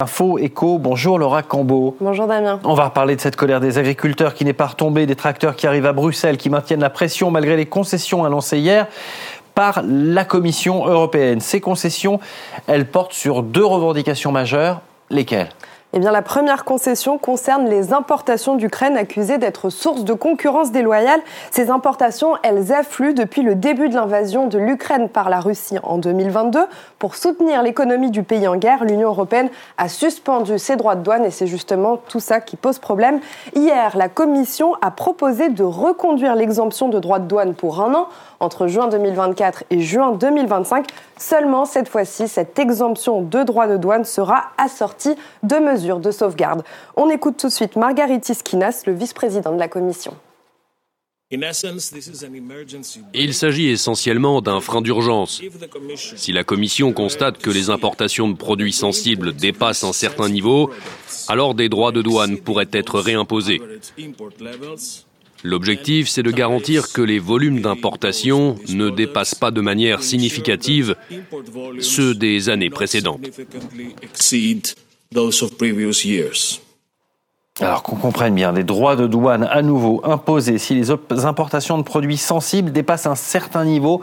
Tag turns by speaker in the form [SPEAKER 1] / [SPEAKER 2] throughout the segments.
[SPEAKER 1] Info, écho, bonjour Laura Cambo.
[SPEAKER 2] Bonjour Damien.
[SPEAKER 1] On va reparler de cette colère des agriculteurs qui n'est pas retombée, des tracteurs qui arrivent à Bruxelles, qui maintiennent la pression malgré les concessions annoncées hier par la Commission européenne. Ces concessions, elles portent sur deux revendications majeures. Lesquelles?
[SPEAKER 2] Eh bien, la première concession concerne les importations d'Ukraine accusées d'être source de concurrence déloyale. Ces importations, elles affluent depuis le début de l'invasion de l'Ukraine par la Russie en 2022. Pour soutenir l'économie du pays en guerre, l'Union européenne a suspendu ses droits de douane et c'est justement tout ça qui pose problème. Hier, la Commission a proposé de reconduire l'exemption de droits de douane pour un an entre juin 2024 et juin 2025. Seulement, cette fois-ci, cette exemption de droits de douane sera assortie de mesures de sauvegarde. On écoute tout de suite Margaritis Skinas, le vice-président de la Commission.
[SPEAKER 3] Il s'agit essentiellement d'un frein d'urgence. Si la Commission constate que les importations de produits sensibles dépassent un certain niveau, alors des droits de douane pourraient être réimposés. L'objectif, c'est de garantir que les volumes d'importation ne dépassent pas de manière significative ceux des années précédentes.
[SPEAKER 1] Alors qu'on comprenne bien, les droits de douane à nouveau imposés si les importations de produits sensibles dépassent un certain niveau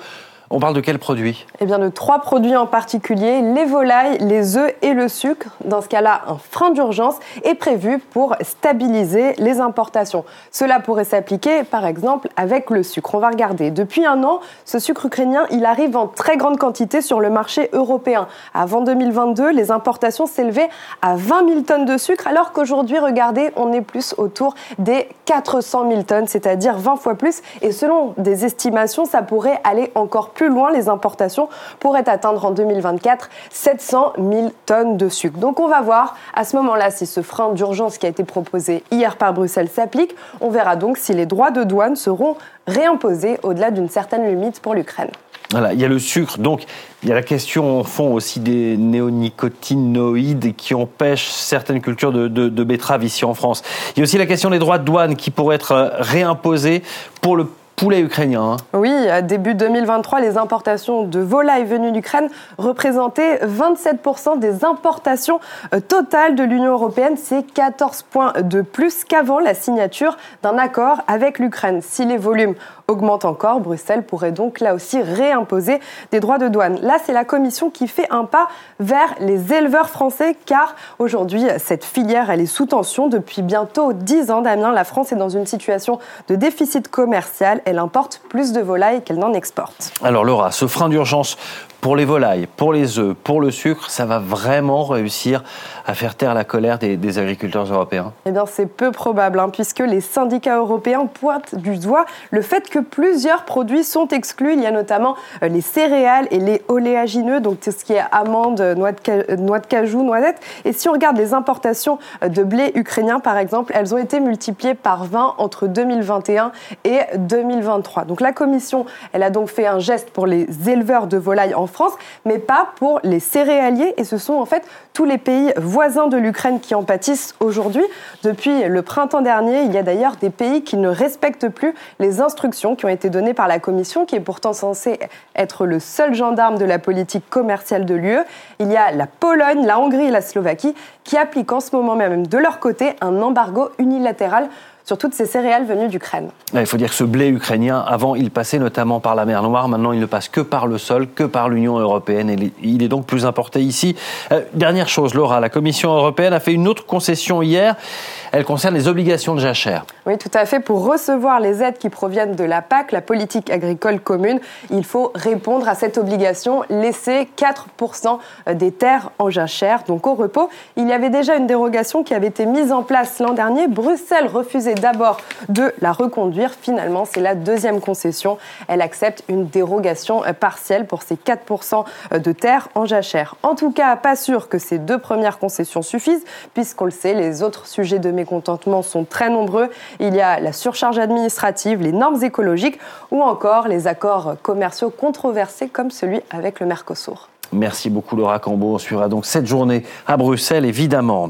[SPEAKER 1] on parle de quels produits
[SPEAKER 2] Eh bien, de trois produits en particulier les volailles, les œufs et le sucre. Dans ce cas-là, un frein d'urgence est prévu pour stabiliser les importations. Cela pourrait s'appliquer, par exemple, avec le sucre. On va regarder. Depuis un an, ce sucre ukrainien, il arrive en très grande quantité sur le marché européen. Avant 2022, les importations s'élevaient à 20 000 tonnes de sucre, alors qu'aujourd'hui, regardez, on est plus autour des 400 000 tonnes, c'est-à-dire 20 fois plus. Et selon des estimations, ça pourrait aller encore plus loin, les importations pourraient atteindre en 2024 700 000 tonnes de sucre. Donc on va voir à ce moment-là si ce frein d'urgence qui a été proposé hier par Bruxelles s'applique. On verra donc si les droits de douane seront réimposés au-delà d'une certaine limite pour l'Ukraine.
[SPEAKER 1] Voilà, il y a le sucre, donc il y a la question au fond aussi des néonicotinoïdes qui empêchent certaines cultures de, de betteraves ici en France. Il y a aussi la question des droits de douane qui pourraient être réimposés pour le poulet ukrainien. Hein.
[SPEAKER 2] Oui, début 2023, les importations de volailles venues d'Ukraine représentaient 27% des importations euh, totales de l'Union européenne. C'est 14 points de plus qu'avant la signature d'un accord avec l'Ukraine. Si les volumes augmentent encore, Bruxelles pourrait donc là aussi réimposer des droits de douane. Là, c'est la Commission qui fait un pas vers les éleveurs français car aujourd'hui, cette filière, elle est sous tension depuis bientôt 10 ans. Damien, la France est dans une situation de déficit commercial elle importe plus de volailles qu'elle n'en exporte.
[SPEAKER 1] Alors Laura, ce frein d'urgence pour les volailles, pour les œufs, pour le sucre, ça va vraiment réussir à faire taire la colère des, agriculteurs européens
[SPEAKER 2] Eh bien, c'est peu probable, hein, puisque les syndicats européens pointent du doigt le fait que plusieurs produits sont exclus. Il y a notamment euh, les céréales et les oléagineux, donc tout ce qui est amandes, noix de, noix de cajou, noisettes. Et si on regarde les importations euh, de blé ukrainien, par exemple, elles ont été multipliées par 20 entre 2021 et 2023. Donc la Commission, elle a donc fait un geste pour les éleveurs de volailles en France, mais pas pour les céréaliers. Et ce sont en fait tous les pays voisins de l'Ukraine qui en pâtissent aujourd'hui. Depuis le printemps dernier, il y a d'ailleurs des pays qui ne respectent plus les instructions qui ont été données par la Commission, qui est pourtant censée être le seul gendarme de la politique commerciale de l'UE. Il y a la Pologne, la Hongrie et la Slovaquie qui appliquent en ce moment même de leur côté un embargo unilatéral sur toutes ces céréales venues d'Ukraine.
[SPEAKER 1] Il faut dire que ce blé ukrainien, avant, il passait notamment par la mer Noire. Maintenant, il ne passe que par le sol, que par l'Union européenne. Et il est donc plus importé ici. Euh, dernière chose, Laura, la Commission européenne a fait une autre concession hier. Elle concerne les obligations de jachère.
[SPEAKER 2] Oui, tout à fait. Pour recevoir les aides qui proviennent de la PAC, la politique agricole commune, il faut répondre à cette obligation, laisser 4% des terres en jachère, donc au repos. Il y avait déjà une dérogation qui avait été mise en place l'an dernier. Bruxelles refusait d'abord de la reconduire. Finalement, c'est la deuxième concession. Elle accepte une dérogation partielle pour ces 4% de terres en jachère. En tout cas, pas sûr que ces deux premières concessions suffisent, puisqu'on le sait, les autres sujets de mécontentement sont très nombreux. Il y a la surcharge administrative, les normes écologiques ou encore les accords commerciaux controversés comme celui avec le Mercosur.
[SPEAKER 1] Merci beaucoup Laura Cambo. On suivra donc cette journée à Bruxelles, évidemment.